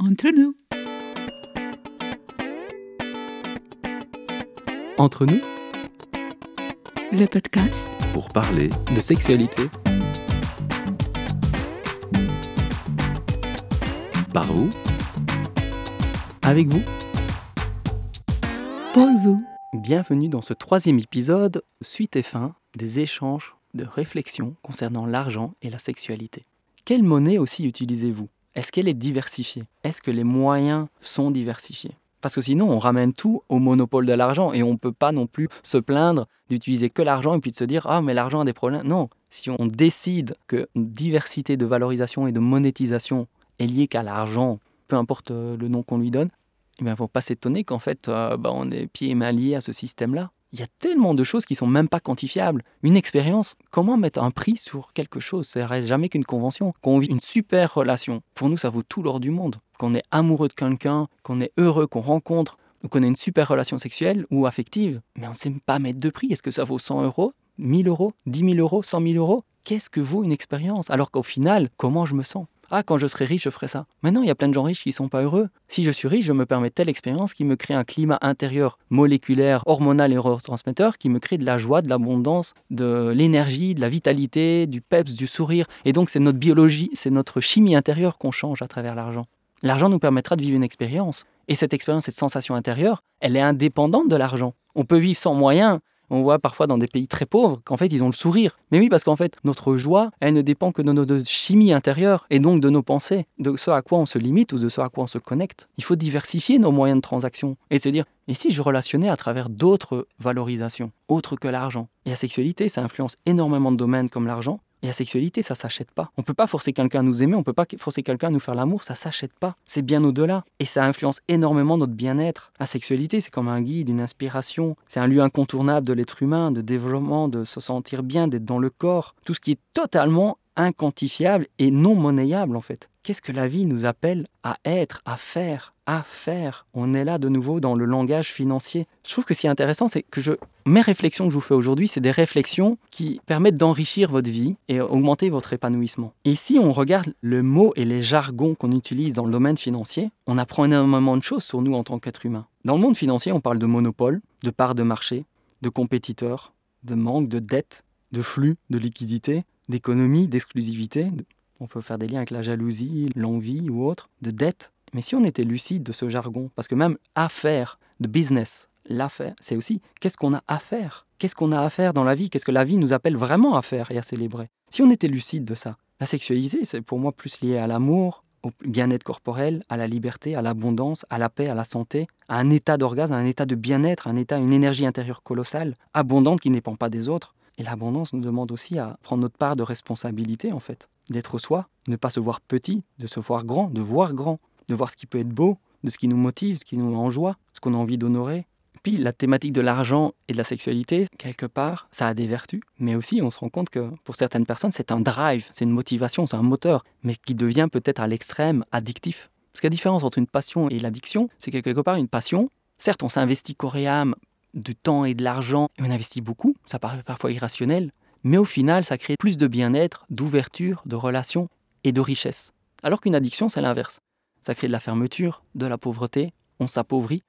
Entre nous. Entre nous, Le podcast pour parler de sexualité. Par vous, avec vous. pour vous. Bienvenue dans ce troisième épisode, suite et fin des échanges de réflexion concernant l'argent et la sexualité. Quelle monnaie aussi utilisez-vous? Est-ce qu'elle est diversifiée? Est-ce que les moyens sont diversifiés? Parce que sinon, on ramène tout au monopole de l'argent et on ne peut pas non plus se plaindre d'utiliser que l'argent et puis de se dire Ah, mais l'argent a des problèmes. Non, si on décide que diversité de valorisation et de monétisation est liée qu'à l'argent, peu importe euh, le nom qu'on lui donne, il ne faut pas s'étonner qu'en fait, euh, bah, on est pieds et mains liés à ce système-là. Il y a tellement de choses qui sont même pas quantifiables. Une expérience, comment mettre un prix sur quelque chose? Ça reste jamais qu'une convention. Qu'on vit une super relation, pour nous, ça vaut tout l'or du monde. Qu'on est amoureux de quelqu'un, qu'on est heureux, qu'on rencontre, ou qu'on ait une super relation sexuelle ou affective, mais on ne sait pas mettre de prix. Est-ce que ça vaut 100 euros 1000 euros 10 000 euros 100 000 euros? Qu'est-ce que vaut une expérience? Alors qu'au final, comment je me sens? Ah, quand je serai riche, je ferai ça. Maintenant, il y a plein de gens riches qui ne sont pas heureux. Si je suis riche, je me permets telle expérience qui me crée un climat intérieur moléculaire, hormonal et neurotransmetteur qui me crée de la joie, de l'abondance, de l'énergie, de la vitalité, du peps, du sourire. Et donc, c'est notre biologie, c'est notre chimie intérieure qu'on change à travers l'argent. L'argent nous permettra de vivre une expérience. Et cette expérience, cette sensation intérieure, elle est indépendante de l'argent. On peut vivre sans moyens. On voit parfois dans des pays très pauvres qu'en fait ils ont le sourire. Mais oui, parce qu'en fait notre joie, elle ne dépend que de notre chimie intérieure et donc de nos pensées, de ce à quoi on se limite ou de ce à quoi on se connecte. Il faut diversifier nos moyens de transaction et se dire et si je relationnais à travers d'autres valorisations, autres que l'argent? Et la sexualité, ça influence énormément de domaines comme l'argent. Et la sexualité, ça s'achète pas. On peut pas forcer quelqu'un à nous aimer, on peut pas forcer quelqu'un à nous faire l'amour, ça s'achète pas. C'est bien au-delà. Et ça influence énormément notre bien-être. La sexualité, c'est comme un guide, une inspiration. C'est un lieu incontournable de l'être humain, de développement, de se sentir bien, d'être dans le corps. Tout ce qui est totalement inquantifiable et non monnayable en fait. Qu'est-ce que la vie nous appelle à être, à faire, à faire? On est là de nouveau dans le langage financier. Je trouve que ce qui est intéressant, c'est que mes réflexions que je vous fais aujourd'hui, c'est des réflexions qui permettent d'enrichir votre vie et augmenter votre épanouissement. Et si on regarde le mot et les jargons qu'on utilise dans le domaine financier, on apprend énormément de choses sur nous en tant qu'être humain. Dans le monde financier, on parle de monopole, de part de marché, de compétiteurs, de manque, de dette, de flux, de liquidité, d'économie, d'exclusivité. de- On peut faire des liens avec la jalousie, l'envie ou autre, de dette. Mais si on était lucide de ce jargon, parce que même affaire, de business, l'affaire, c'est aussi qu'est-ce qu'on a à faire? Qu'est-ce qu'on a à faire dans la vie? Qu'est-ce que la vie nous appelle vraiment à faire et à célébrer? Si on était lucide de ça, la sexualité, c'est pour moi plus lié à l'amour, au bien-être corporel, à la liberté, à l'abondance, à la paix, à la santé, à un état d'orgasme, à un état de bien-être, un état, une énergie intérieure colossale, abondante qui ne dépend pas des autres. Et l'abondance nous demande aussi à prendre notre part de responsabilité, en fait, d'être soi, ne pas se voir petit, de se voir grand, de voir grand, de voir ce qui peut être beau, de ce qui nous motive, ce qui nous met en joie, ce qu'on a envie d'honorer. Puis la thématique de l'argent et de la sexualité, quelque part, ça a des vertus, mais aussi on se rend compte que pour certaines personnes, c'est un drive, c'est une motivation, c'est un moteur, mais qui devient peut-être à l'extrême addictif. Parce que la différence entre une passion et l'addiction, c'est que quelque part, une passion, certes, on s'investit corps et âme, du temps et de l'argent, on investit beaucoup, ça paraît parfois irrationnel, mais au final, ça crée plus de bien-être, d'ouverture, de relations et de richesse. Alors qu'une addiction, c'est l'inverse. Ça crée de la fermeture, de la pauvreté, on s'appauvrit,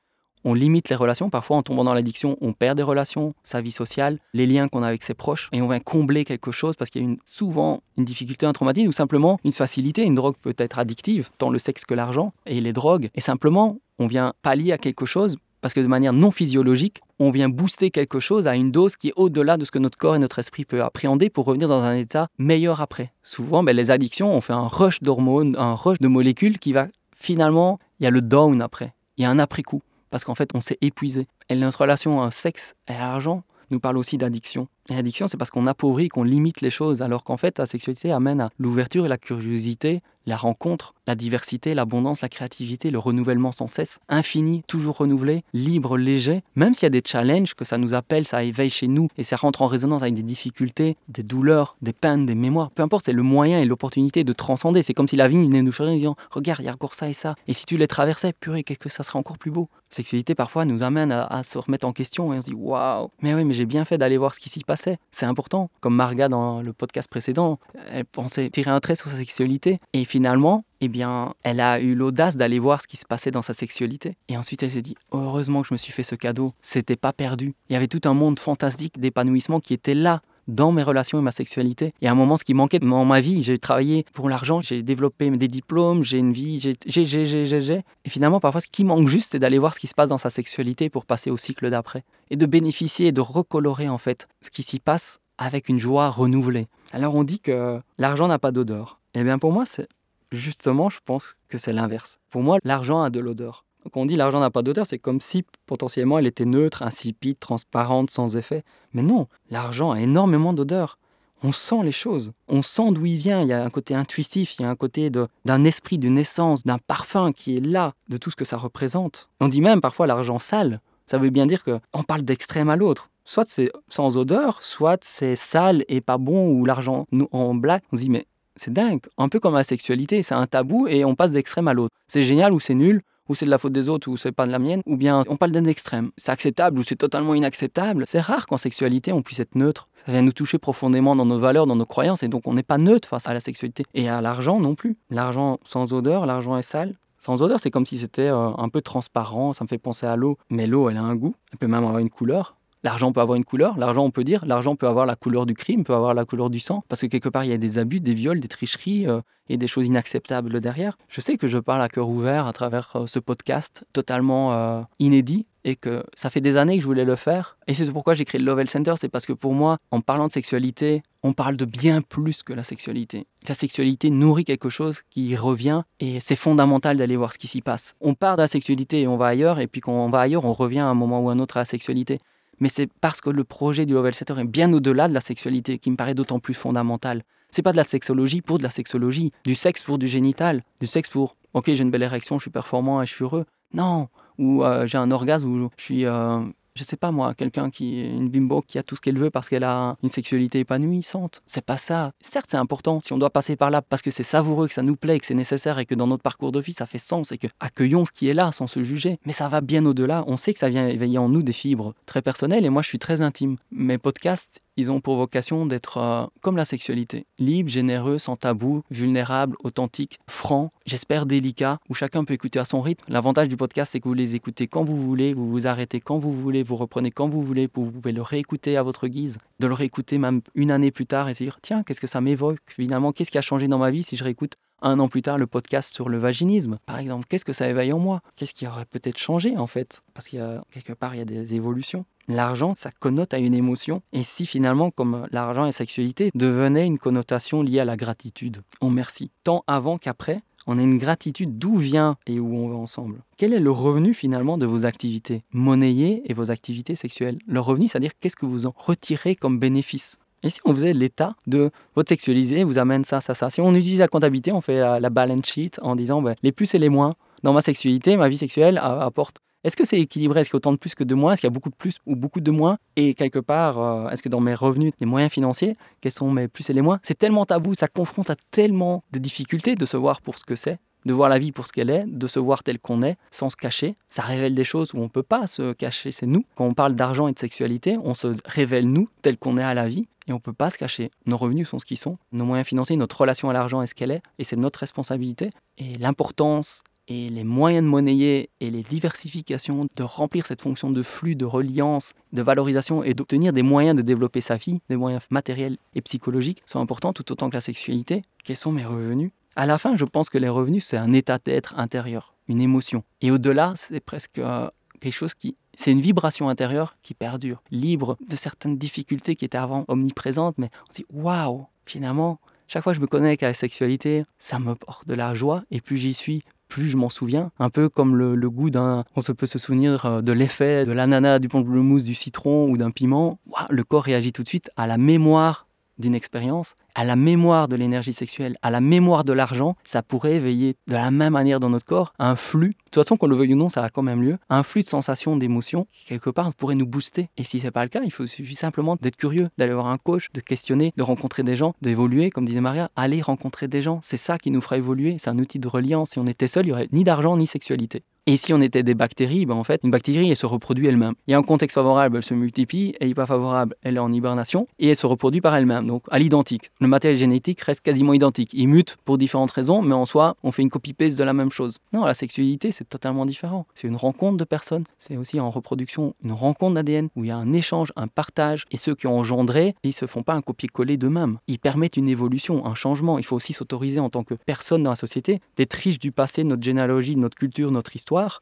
on limite les relations. Parfois, en tombant dans l'addiction, on perd des relations, sa vie sociale, les liens qu'on a avec ses proches, et on vient combler quelque chose parce qu'il y a souvent une difficulté, un traumatisme, ou simplement une facilité. Une drogue peut être addictive, tant le sexe que l'argent, et les drogues. Et simplement, on vient pallier à quelque chose parce que de manière non physiologique, on vient booster quelque chose à une dose qui est au-delà de ce que notre corps et notre esprit peut appréhender pour revenir dans un état meilleur après. Souvent, ben, les addictions, on fait un rush d'hormones, un rush de molécules qui va finalement, il y a le down après, il y a un après-coup, parce qu'en fait, on s'est épuisé. Et notre relation au sexe et à l'argent nous parle aussi d'addiction. Et l'addiction, c'est parce qu'on appauvrit, qu'on limite les choses, alors qu'en fait, la sexualité amène à l'ouverture et la curiosité, la rencontre, la diversité, l'abondance, la créativité, le renouvellement sans cesse, infini, toujours renouvelé, libre, léger. Même s'il y a des challenges, que ça nous appelle, ça éveille chez nous et ça rentre en résonance avec des difficultés, des douleurs, des peines, des mémoires. Peu importe, c'est le moyen et l'opportunité de transcender. C'est comme si la vie venait nous chercher en disant Regarde, il y a encore ça et ça. Et si tu les traversais, purée, qu'est-ce que ça serait encore plus beau. La sexualité, parfois, nous amène à, à se remettre en question et on se dit Waouh, mais oui, mais j'ai bien fait d'aller voir ce qui s'y passe C'est important. Comme Marga dans le podcast précédent, elle pensait tirer un trait sur sa sexualité. Et finalement, eh bien, elle a eu l'audace d'aller voir ce qui se passait dans sa sexualité. Et ensuite, elle s'est dit, heureusement que je me suis fait ce cadeau. C'était pas perdu. Il y avait tout un monde fantastique d'épanouissement qui était là dans mes relations et ma sexualité. Et à un moment, ce qui manquait dans ma vie, j'ai travaillé pour l'argent, j'ai développé des diplômes, j'ai une vie, j'ai, j'ai, j'ai, j'ai, j'ai. Et finalement, parfois, ce qui manque juste, c'est d'aller voir ce qui se passe dans sa sexualité pour passer au cycle d'après. Et de bénéficier et de recolorer, en fait, ce qui s'y passe avec une joie renouvelée. Alors, on dit que l'argent n'a pas d'odeur. Eh bien, pour moi, c'est justement, je pense que c'est l'inverse. Pour moi, l'argent a de l'odeur. Quand on dit l'argent n'a pas d'odeur, c'est comme si potentiellement elle était neutre, insipide, transparente, sans effet. Mais non, l'argent a énormément d'odeur. On sent les choses, on sent d'où il vient, il y a un côté intuitif, il y a un côté d'un esprit, d'une essence, d'un parfum qui est là, de tout ce que ça représente. On dit même parfois l'argent sale, ça veut bien dire qu'on parle d'extrême à l'autre. Soit c'est sans odeur, soit c'est sale et pas bon, ou l'argent en blague. On se dit mais c'est dingue, un peu comme la sexualité, c'est un tabou et on passe d'extrême à l'autre. C'est génial ou c'est nul, ou c'est de la faute des autres, ou c'est pas de la mienne, ou bien on parle d'un extrême. C'est acceptable ou c'est totalement inacceptable. C'est rare qu'en sexualité on puisse être neutre. Ça vient nous toucher profondément dans nos valeurs, dans nos croyances, et donc on n'est pas neutre face à la sexualité. Et à l'argent non plus. L'argent sans odeur, l'argent est sale. Sans odeur, c'est comme si c'était euh, un peu transparent, ça me fait penser à l'eau. Mais l'eau, elle a un goût, elle peut même avoir une couleur. L'argent peut avoir une couleur, l'argent on peut dire, l'argent peut avoir la couleur du crime, peut avoir la couleur du sang, parce que quelque part il y a des abus, des viols, des tricheries euh, et des choses inacceptables derrière. Je sais que je parle à cœur ouvert à travers euh, ce podcast totalement euh, inédit et que ça fait des années que je voulais le faire. Et c'est pourquoi j'ai créé le Lovell Center, c'est parce que pour moi, en parlant de sexualité, on parle de bien plus que la sexualité. La sexualité nourrit quelque chose qui revient et c'est fondamental d'aller voir ce qui s'y passe. On part de la sexualité et on va ailleurs, et puis quand on va ailleurs, on revient à un moment ou un autre à la sexualité mais c'est parce que le projet du Level Setter est bien au-delà de la sexualité qui me paraît d'autant plus fondamental. C'est pas de la sexologie pour de la sexologie, du sexe pour du génital, du sexe pour OK, j'ai une belle érection, je suis performant et je suis heureux. Non, ou euh, j'ai un orgasme où je suis euh, je sais pas moi, quelqu'un qui est une bimbo qui a tout ce qu'elle veut parce qu'elle a une sexualité épanouissante. C'est pas ça. Certes, c'est important si on doit passer par là parce que c'est savoureux, que ça nous plaît, que c'est nécessaire et que dans notre parcours de vie ça fait sens et que accueillons ce qui est là sans se juger. Mais ça va bien au-delà. On sait que ça vient éveiller en nous des fibres très personnelles et moi je suis très intime. Mes podcasts, ils ont pour vocation d'être euh, comme la sexualité, libre, généreux, sans tabou, vulnérable, authentique, franc, j'espère délicat, où chacun peut écouter à son rythme. L'avantage du podcast, c'est que vous les écoutez quand vous voulez, vous vous arrêtez quand vous voulez, vous reprenez quand vous voulez, vous pouvez le réécouter à votre guise, de le réécouter même une année plus tard et se dire tiens, qu'est-ce que ça m'évoque Finalement, qu'est-ce qui a changé dans ma vie si je réécoute un an plus tard le podcast sur le vaginisme, par exemple, qu'est-ce que ça éveille en moi? Qu'est-ce qui aurait peut-être changé en fait? Parce qu'il y a quelque part, il y a des évolutions. L'argent, ça connote à une émotion. Et si finalement, comme l'argent et sexualité, devenait une connotation liée à la gratitude, on merci. Tant avant qu'après, on a une gratitude d'où vient et où on va ensemble. Quel est le revenu finalement de vos activités? Monnayées et vos activités sexuelles Le revenu, c'est-à-dire qu'est-ce que vous en retirez comme bénéfice? Et si on faisait l'état de votre sexualisé vous amène ça, ça, ça. Si on utilise la comptabilité, on fait la, balance sheet en disant ben, les plus et les moins dans ma sexualité, ma vie sexuelle apporte. Est-ce que c'est équilibré? Est-ce qu'il y a autant de plus que de moins? Est-ce qu'il y a beaucoup de plus ou beaucoup de moins? Et quelque part, euh, est-ce que dans mes revenus, les moyens financiers, quels sont mes plus et les moins? C'est tellement tabou, ça confronte à tellement de difficultés de se voir pour ce que c'est, de voir la vie pour ce qu'elle est, de se voir tel qu'on est, sans se cacher. Ça révèle des choses où on ne peut pas se cacher, c'est nous. Quand on parle d'argent et de sexualité, on se révèle nous, tel qu'on est à la vie, et on ne peut pas se cacher. Nos revenus sont ce qu'ils sont, nos moyens financiers, notre relation à l'argent est ce qu'elle est, et c'est notre responsabilité. Et l'importance et les moyens de monnayer et les diversifications, de remplir cette fonction de flux, de reliance, de valorisation et d'obtenir des moyens de développer sa vie, des moyens matériels et psychologiques, sont importants tout autant que la sexualité. Quels sont mes revenus? À la fin, je pense que les revenus, c'est un état d'être intérieur, une émotion. Et au-delà, c'est presque euh, quelque chose qui... C'est une vibration intérieure qui perdure, libre de certaines difficultés qui étaient avant omniprésentes, mais on se dit waouh, finalement, chaque fois que je me connecte à la sexualité, ça me porte de la joie, et plus j'y suis, plus je m'en souviens. Un peu comme le, goût d'un. On se peut se souvenir euh, de l'effet de l'ananas, du pamplemousse, du citron ou d'un piment. le corps réagit tout de suite à la mémoire d'une expérience, à la mémoire de l'énergie sexuelle, à la mémoire de l'argent, ça pourrait éveiller de la même manière dans notre corps un flux. De toute façon, qu'on le veuille ou non, ça a quand même lieu. Un flux de sensations, d'émotions, quelque part pourrait nous booster. Et si c'est pas le cas, il faut suffit simplement d'être curieux, d'aller voir un coach, de questionner, de rencontrer des gens, d'évoluer, comme disait Maria, aller rencontrer des gens. C'est ça qui nous fera évoluer. C'est un outil de reliance. Si on était seul, il y aurait ni d'argent ni sexualité. Et si on était des bactéries, ben en fait, une bactérie, elle se reproduit elle-même. Il y a un contexte favorable, elle se multiplie, et pas favorable, elle est en hibernation, et elle se reproduit par elle-même, donc à l'identique. Le matériel génétique reste quasiment identique. Il mute pour différentes raisons, mais en soi, on fait une copie-paste de la même chose. Non, la sexualité, c'est totalement différent. C'est une rencontre de personnes, c'est aussi en reproduction une rencontre d'ADN, où il y a un échange, un partage, et ceux qui ont engendré, ils se font pas un copier-coller d'eux-mêmes. Ils permettent une évolution, un changement. Il faut aussi s'autoriser en tant que personne dans la société d'être riche du passé, notre généalogie, notre culture, notre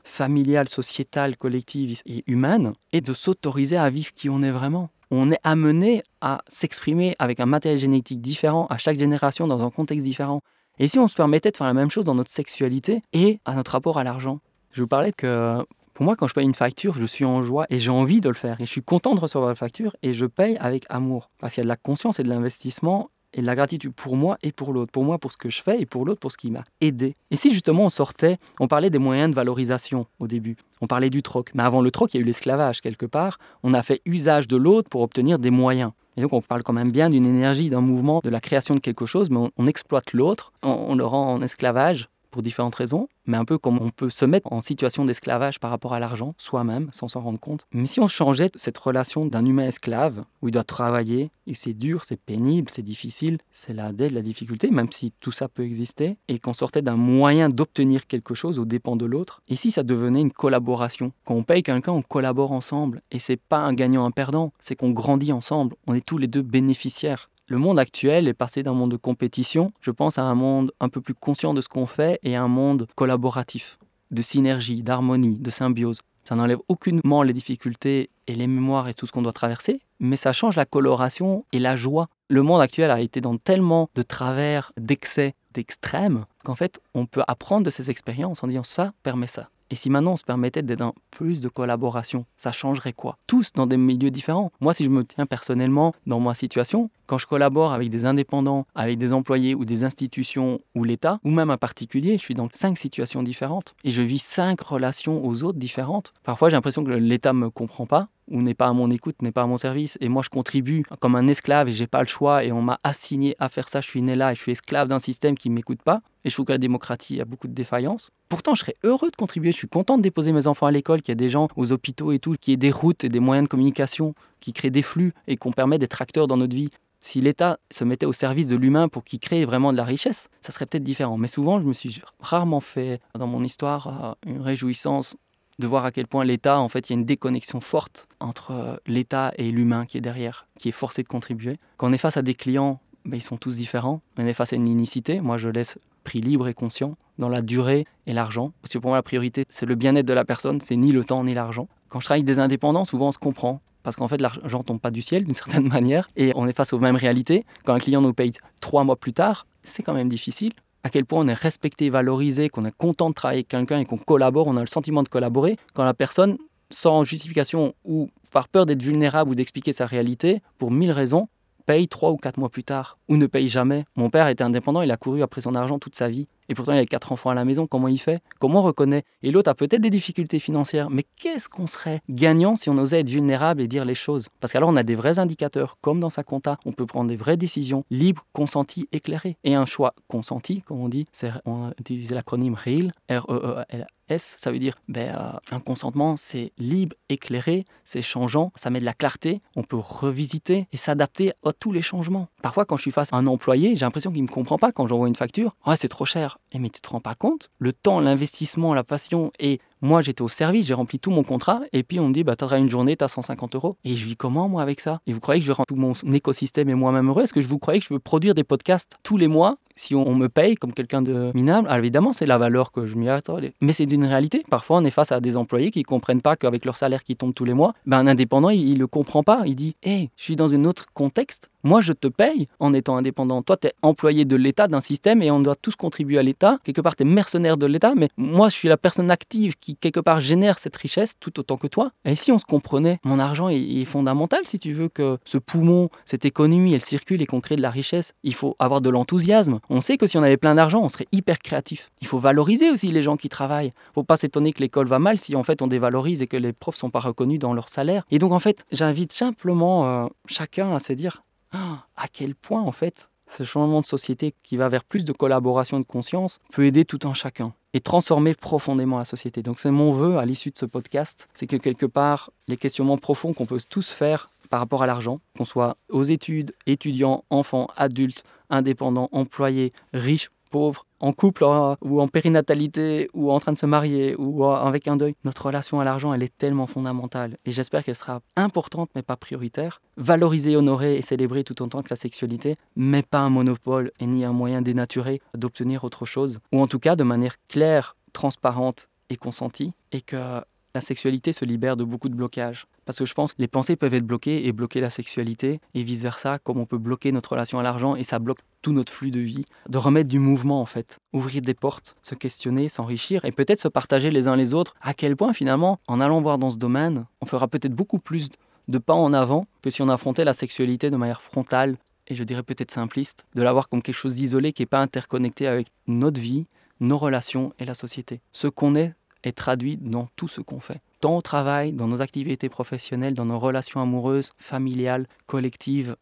familiale, sociétale, collective et humaine, et de s'autoriser à vivre qui on est vraiment. On est amené à s'exprimer avec un matériel génétique différent à chaque génération dans un contexte différent. Et si on se permettait de faire la même chose dans notre sexualité et à notre rapport à l'argent Je vous parlais que pour moi, quand je paye une facture, je suis en joie et j'ai envie de le faire. Et je suis content de recevoir la facture et je paye avec amour. Parce qu'il y a de la conscience et de l'investissement et de la gratitude pour moi et pour l'autre. Pour moi, pour ce que je fais et pour l'autre, pour ce qui m'a aidé. Et si justement on sortait, on parlait des moyens de valorisation au début, on parlait du troc. Mais avant le troc, il y a eu l'esclavage quelque part. On a fait usage de l'autre pour obtenir des moyens. Et donc on parle quand même bien d'une énergie, d'un mouvement, de la création de quelque chose, mais on, exploite l'autre, on le rend en esclavage pour différentes raisons, mais un peu comme on peut se mettre en situation d'esclavage par rapport à l'argent, soi-même, sans s'en rendre compte. Mais si on changeait cette relation d'un humain esclave, où il doit travailler, et c'est dur, c'est pénible, c'est difficile, c'est la dette, la difficulté, même si tout ça peut exister, et qu'on sortait d'un moyen d'obtenir quelque chose aux dépens de l'autre, et si ça devenait une collaboration? Quand on paye quelqu'un, on collabore ensemble, et c'est pas un gagnant, un perdant, c'est qu'on grandit ensemble, on est tous les deux bénéficiaires. Le monde actuel est passé d'un monde de compétition, je pense, à un monde un peu plus conscient de ce qu'on fait et à un monde collaboratif, de synergie, d'harmonie, de symbiose. Ça n'enlève aucunement les difficultés et les mémoires et tout ce qu'on doit traverser, mais ça change la coloration et la joie. Le monde actuel a été dans tellement de travers, d'excès, d'extrêmes, qu'en fait, on peut apprendre de ces expériences en disant ça permet ça. Et si maintenant on se permettait d'être dans plus de collaboration, ça changerait quoi? Tous dans des milieux différents. Moi, si je me tiens personnellement dans ma situation, quand je collabore avec des indépendants, avec des employés ou des institutions ou l'État, ou même un particulier, je suis dans cinq situations différentes et je vis cinq relations aux autres différentes. Parfois, j'ai l'impression que l'État me comprend pas ou n'est pas à mon écoute, n'est pas à mon service, et moi je contribue comme un esclave et j'ai pas le choix, et on m'a assigné à faire ça, je suis né là et je suis esclave d'un système qui m'écoute pas, et je trouve que la démocratie a beaucoup de défaillances. Pourtant, je serais heureux de contribuer, je suis content de déposer mes enfants à l'école, qu'il y ait des gens aux hôpitaux et tout, qu'il y ait des routes et des moyens de communication qui créent des flux et qu'on permet d'être acteurs dans notre vie. Si l'État se mettait au service de l'humain pour qu'il crée vraiment de la richesse, ça serait peut-être différent. Mais souvent, je me suis rarement fait dans mon histoire une réjouissance de voir à quel point l'État, en fait, il y a une déconnexion forte entre euh, l'État et l'humain qui est derrière, qui est forcé de contribuer. Quand on est face à des clients, ben, ils sont tous différents. On est face à une unicité. Moi, je laisse prix libre et conscient dans la durée et l'argent. Parce que pour moi, la priorité, c'est le bien-être de la personne, c'est ni le temps ni l'argent. Quand je travaille avec des indépendants, souvent on se comprend. Parce qu'en fait, l'argent tombe pas du ciel d'une certaine manière. Et on est face aux mêmes réalités. Quand un client nous paye trois mois plus tard, c'est quand même difficile à quel point on est respecté, valorisé, qu'on est content de travailler avec quelqu'un et qu'on collabore, on a le sentiment de collaborer, quand la personne, sans justification ou par peur d'être vulnérable ou d'expliquer sa réalité, pour mille raisons, paye trois ou quatre mois plus tard, ou ne paye jamais. Mon père était indépendant, il a couru après son argent toute sa vie. Et pourtant, il a quatre enfants à la maison. Comment il fait? Comment on reconnaît? Et l'autre a peut-être des difficultés financières. Mais qu'est-ce qu'on serait gagnant si on osait être vulnérable et dire les choses? Parce qu'alors, on a des vrais indicateurs, comme dans sa compta. On peut prendre des vraies décisions libres, consenties, éclairées. Et un choix consenti, comme on dit, on a utilisé l'acronyme REAL, R-E-E-L S, ça veut dire ben, euh, un consentement, c'est libre, éclairé, c'est changeant, ça met de la clarté, on peut revisiter et s'adapter à tous les changements. Parfois, quand je suis face à un employé, j'ai l'impression qu'il ne me comprend pas quand j'envoie une facture. Ah, c'est trop cher. Et mais tu te rends pas compte Le temps, l'investissement, la passion et moi, j'étais au service, j'ai rempli tout mon contrat, et puis on me dit, bah, t'auras une journée, t'as 150 euros. Et je vis comment, moi, avec ça? Et vous croyez que je vais rendre tout mon écosystème et moi-même heureux? Est-ce que je vous croyez que je peux produire des podcasts tous les mois si on, me paye comme quelqu'un de minable? Alors évidemment, c'est la valeur que je m'y attends. Mais c'est d'une réalité. Parfois, on est face à des employés qui ne comprennent pas qu'avec leur salaire qui tombe tous les mois, ben, un indépendant, il ne le comprend pas. Il dit, hé, je suis dans un autre contexte. Moi, je te paye en étant indépendant. Toi, tu es employé de l'État, d'un système, et on doit tous contribuer à l'État. Quelque part, tu es mercenaire de l'État, mais moi, je suis la personne active qui, quelque part, génère cette richesse tout autant que toi. Et si on se comprenait, mon argent est, fondamental si tu veux que ce poumon, cette économie, elle circule et qu'on crée de la richesse. Il faut avoir de l'enthousiasme. On sait que si on avait plein d'argent, on serait hyper créatif. Il faut valoriser aussi les gens qui travaillent. Faut pas s'étonner que l'école va mal si en fait on dévalorise et que les profs sont pas reconnus dans leur salaire. Et donc en fait, j'invite simplement euh, chacun à se dire ah, à quel point en fait Ce changement de société qui va vers plus de collaboration de conscience peut aider tout un chacun et transformer profondément la société. Donc c'est mon vœu à l'issue de ce podcast, c'est que quelque part, les questionnements profonds qu'on peut tous faire par rapport à l'argent, qu'on soit aux études, étudiants, enfants, adultes, indépendants, employés, riches, pauvres, en couple euh, ou en périnatalité ou en train de se marier ou euh, avec un deuil, notre relation à l'argent, elle est tellement fondamentale. Et j'espère qu'elle sera importante mais pas prioritaire. Valoriser, honorer et célébrer tout autant que la sexualité, mais pas un monopole et ni un moyen dénaturé d'obtenir autre chose, ou en tout cas de manière claire, transparente et consentie, et que la sexualité se libère de beaucoup de blocages. Parce que je pense que les pensées peuvent être bloquées et bloquer la sexualité, et vice-versa, comme on peut bloquer notre relation à l'argent, et ça bloque tout notre flux de vie. De remettre du mouvement, en fait. Ouvrir des portes, se questionner, s'enrichir, et peut-être se partager les uns les autres. À quel point, finalement, en allant voir dans ce domaine, on fera peut-être beaucoup plus de pas en avant que si on affrontait la sexualité de manière frontale, et je dirais peut-être simpliste, de l'avoir comme quelque chose d'isolé qui n'est pas interconnecté avec notre vie, nos relations et la société. Ce qu'on est est traduit dans tout ce qu'on fait. Tant au travail, dans nos activités professionnelles, dans nos relations amoureuses, familiales, collectives,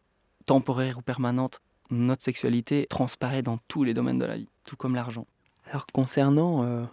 temporaires ou permanentes. Notre sexualité transparaît dans tous les domaines de la vie, tout comme l'argent. Alors concernant euh,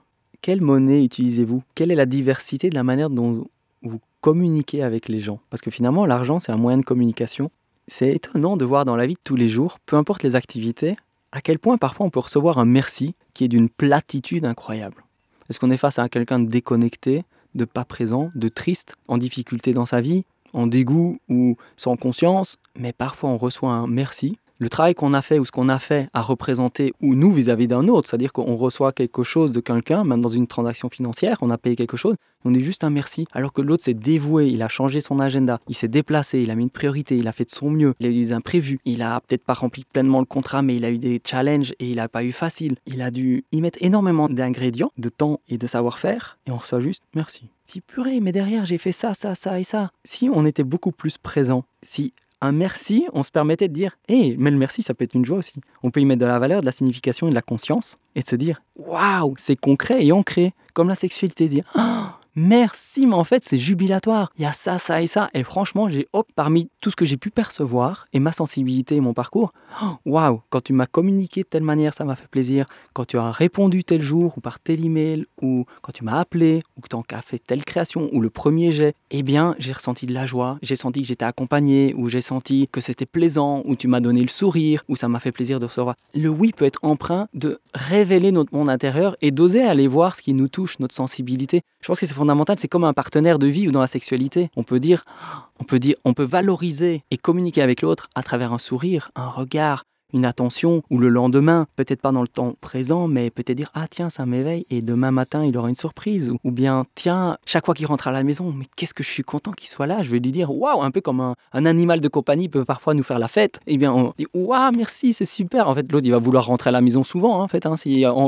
quelle monnaie utilisez-vous? Quelle est la diversité de la manière dont vous communiquez avec les gens? Parce que finalement, l'argent, c'est un moyen de communication. C'est étonnant de voir dans la vie de tous les jours, peu importe les activités, à quel point parfois on peut recevoir un merci qui est d'une platitude incroyable. Est-ce qu'on est face à quelqu'un de déconnecté, de pas présent, de triste, en difficulté dans sa vie, en dégoût ou sans conscience? Mais parfois on reçoit un merci le travail qu'on a fait ou ce qu'on a fait à représenter ou nous vis-à-vis d'un autre, c'est-à-dire qu'on reçoit quelque chose de quelqu'un, même dans une transaction financière, on a payé quelque chose, on est juste un merci, alors que l'autre s'est dévoué, il a changé son agenda, il s'est déplacé, il a mis une priorité, il a fait de son mieux, il a eu des imprévus, il a peut-être pas rempli pleinement le contrat, mais il a eu des challenges et il n'a pas eu facile. Il a dû y mettre énormément d'ingrédients, de temps et de savoir-faire, et on reçoit juste merci. Si purée, mais derrière j'ai fait ça, ça, ça et ça. Si on était beaucoup plus présent, si un merci, on se permettait de dire Hé, mais le merci, ça peut être une joie aussi. On peut y mettre de la valeur, de la signification et de la conscience et de se dire Waouh, c'est concret et ancré, comme la sexualité. Dire ah, merci, mais en fait, c'est jubilatoire. Il y a ça, ça et ça. Et franchement, j'ai, hop, parmi tout ce que j'ai pu percevoir et ma sensibilité et mon parcours, waouh, quand tu m'as communiqué de telle manière, ça m'a fait plaisir. Quand tu as répondu tel jour ou par tel email ou quand tu m'as appelé ou que tu as fait telle création ou le premier jet, eh bien, j'ai ressenti de la joie. J'ai senti que j'étais accompagné ou j'ai senti que c'était plaisant ou tu m'as donné le sourire ou ça m'a fait plaisir de recevoir. Le oui peut être empreint de révéler notre monde intérieur et d'oser aller voir ce qui nous touche, notre sensibilité. Je pense que c'est c'est comme un partenaire de vie ou dans la sexualité. On peut dire, on peut dire, on peut valoriser et communiquer avec l'autre à travers un sourire, un regard, une attention, ou le lendemain, peut-être pas dans le temps présent, mais peut-être dire Ah, tiens, ça m'éveille, et demain matin, il aura une surprise. Ou, bien, tiens, chaque fois qu'il rentre à la maison, mais qu'est-ce que je suis content qu'il soit là. Je vais lui dire Waouh, un peu comme un, animal de compagnie peut parfois nous faire la fête. Et eh bien, on dit Waouh, merci, c'est super. En fait, l'autre, il va vouloir rentrer à la maison souvent. Hein, en fait, hein.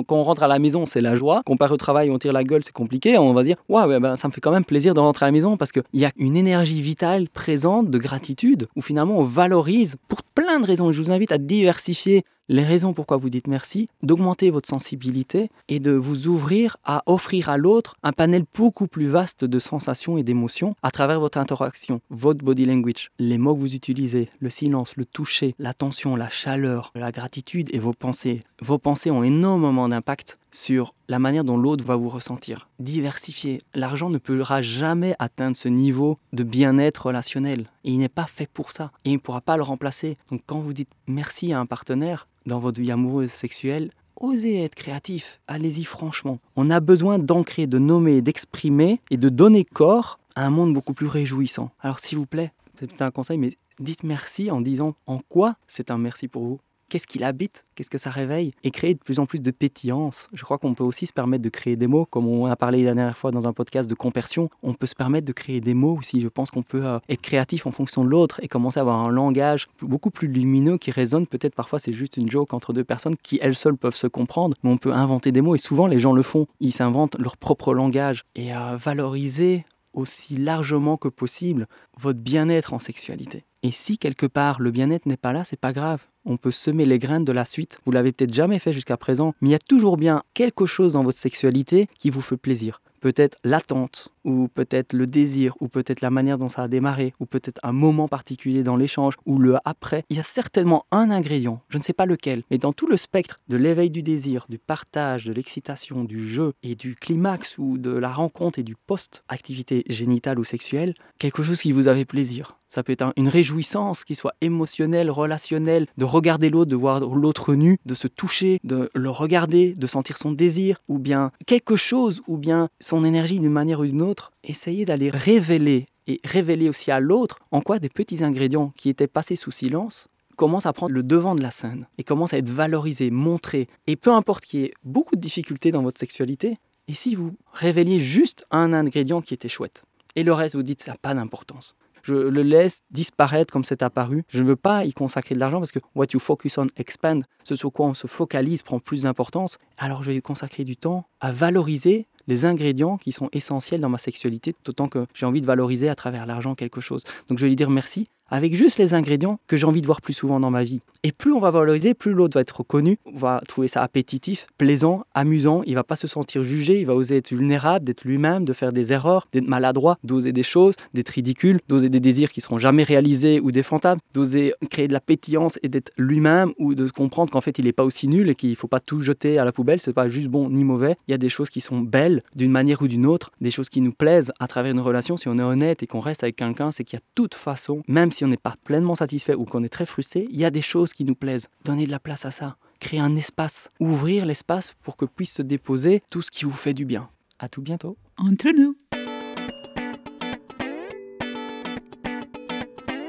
quand on rentre à la maison, c'est la joie. Comparé au travail, on tire la gueule, c'est compliqué. On va dire Waouh, ben, ça me fait quand même plaisir de rentrer à la maison parce qu'il y a une énergie vitale présente de gratitude où finalement on valorise pour plein de raisons. Je vous invite à diversifier les raisons pourquoi vous dites merci, d'augmenter votre sensibilité et de vous ouvrir à offrir à l'autre un panel beaucoup plus vaste de sensations et d'émotions à travers votre interaction, votre body language, les mots que vous utilisez, le silence, le toucher, l'attention, la chaleur, la gratitude et vos pensées. Vos pensées ont énormément d'impact sur la manière dont l'autre va vous ressentir. Diversifier. L'argent ne pourra jamais atteindre ce niveau de bien-être relationnel. Il n'est pas fait pour ça. Et il ne pourra pas le remplacer. Donc quand vous dites merci à un partenaire dans votre vie amoureuse sexuelle, osez être créatif. Allez-y franchement. On a besoin d'ancrer, de nommer, d'exprimer et de donner corps à un monde beaucoup plus réjouissant. Alors s'il vous plaît, c'est un conseil, mais dites merci en disant en quoi c'est un merci pour vous qu'est-ce qu'il habite, qu'est-ce que ça réveille, et créer de plus en plus de pétillance. Je crois qu'on peut aussi se permettre de créer des mots, comme on a parlé la dernière fois dans un podcast de compersion, on peut se permettre de créer des mots aussi. Je pense qu'on peut euh, être créatif en fonction de l'autre et commencer à avoir un langage beaucoup plus lumineux qui résonne. Peut-être parfois c'est juste une joke entre deux personnes qui elles seules peuvent se comprendre, mais on peut inventer des mots et souvent les gens le font. Ils s'inventent leur propre langage et à valoriser aussi largement que possible votre bien-être en sexualité. Et si quelque part le bien-être n'est pas là, c'est pas grave. On peut semer les graines de la suite. Vous l'avez peut-être jamais fait jusqu'à présent, mais il y a toujours bien quelque chose dans votre sexualité qui vous fait plaisir. Peut-être l'attente ou peut-être le désir, ou peut-être la manière dont ça a démarré, ou peut-être un moment particulier dans l'échange, ou le après, il y a certainement un ingrédient, je ne sais pas lequel, mais dans tout le spectre de l'éveil du désir, du partage, de l'excitation, du jeu et du climax ou de la rencontre et du post-activité génitale ou sexuelle, quelque chose qui vous avait plaisir. Ça peut être une réjouissance qui soit émotionnelle, relationnelle, de regarder l'autre, de voir l'autre nu, de se toucher, de le regarder, de sentir son désir, ou bien quelque chose, ou bien son énergie d'une manière ou d'une autre. Essayez d'aller révéler et révéler aussi à l'autre en quoi des petits ingrédients qui étaient passés sous silence commencent à prendre le devant de la scène et commencent à être valorisés, montrés. Et peu importe qu'il y ait beaucoup de difficultés dans votre sexualité, et si vous révéliez juste un ingrédient qui était chouette, et le reste vous dites ça n'a pas d'importance je le laisse disparaître comme c'est apparu. Je ne veux pas y consacrer de l'argent parce que what you focus on expand, ce sur quoi on se focalise prend plus d'importance. Alors je vais consacrer du temps à valoriser les ingrédients qui sont essentiels dans ma sexualité, d'autant que j'ai envie de valoriser à travers l'argent quelque chose. Donc je vais lui dire merci avec juste les ingrédients que j'ai envie de voir plus souvent dans ma vie. Et plus on va valoriser, plus l'autre va être reconnu, va trouver ça appétitif, plaisant, amusant, il va pas se sentir jugé, il va oser être vulnérable, d'être lui-même, de faire des erreurs, d'être maladroit, d'oser des choses, d'être ridicule, d'oser des désirs qui seront jamais réalisés ou des fantasmes, d'oser créer de la pétillance et d'être lui-même ou de comprendre qu'en fait il n'est pas aussi nul et qu'il faut pas tout jeter à la poubelle, c'est pas juste bon ni mauvais, il y a des choses qui sont belles d'une manière ou d'une autre, des choses qui nous plaisent à travers une relation si on est honnête et qu'on reste avec quelqu'un, c'est qu'il y a toute façon, même si on n'est pas pleinement satisfait ou qu'on est très frustré, il y a des choses qui nous plaisent. Donnez de la place à ça. Créer un espace. Ouvrir l'espace pour que puisse se déposer tout ce qui vous fait du bien. À tout bientôt. Entre nous.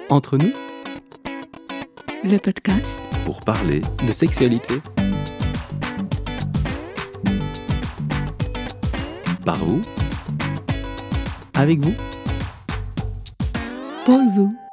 Entre nous, Le podcast pour parler de sexualité, par vous avec vous. pour vous.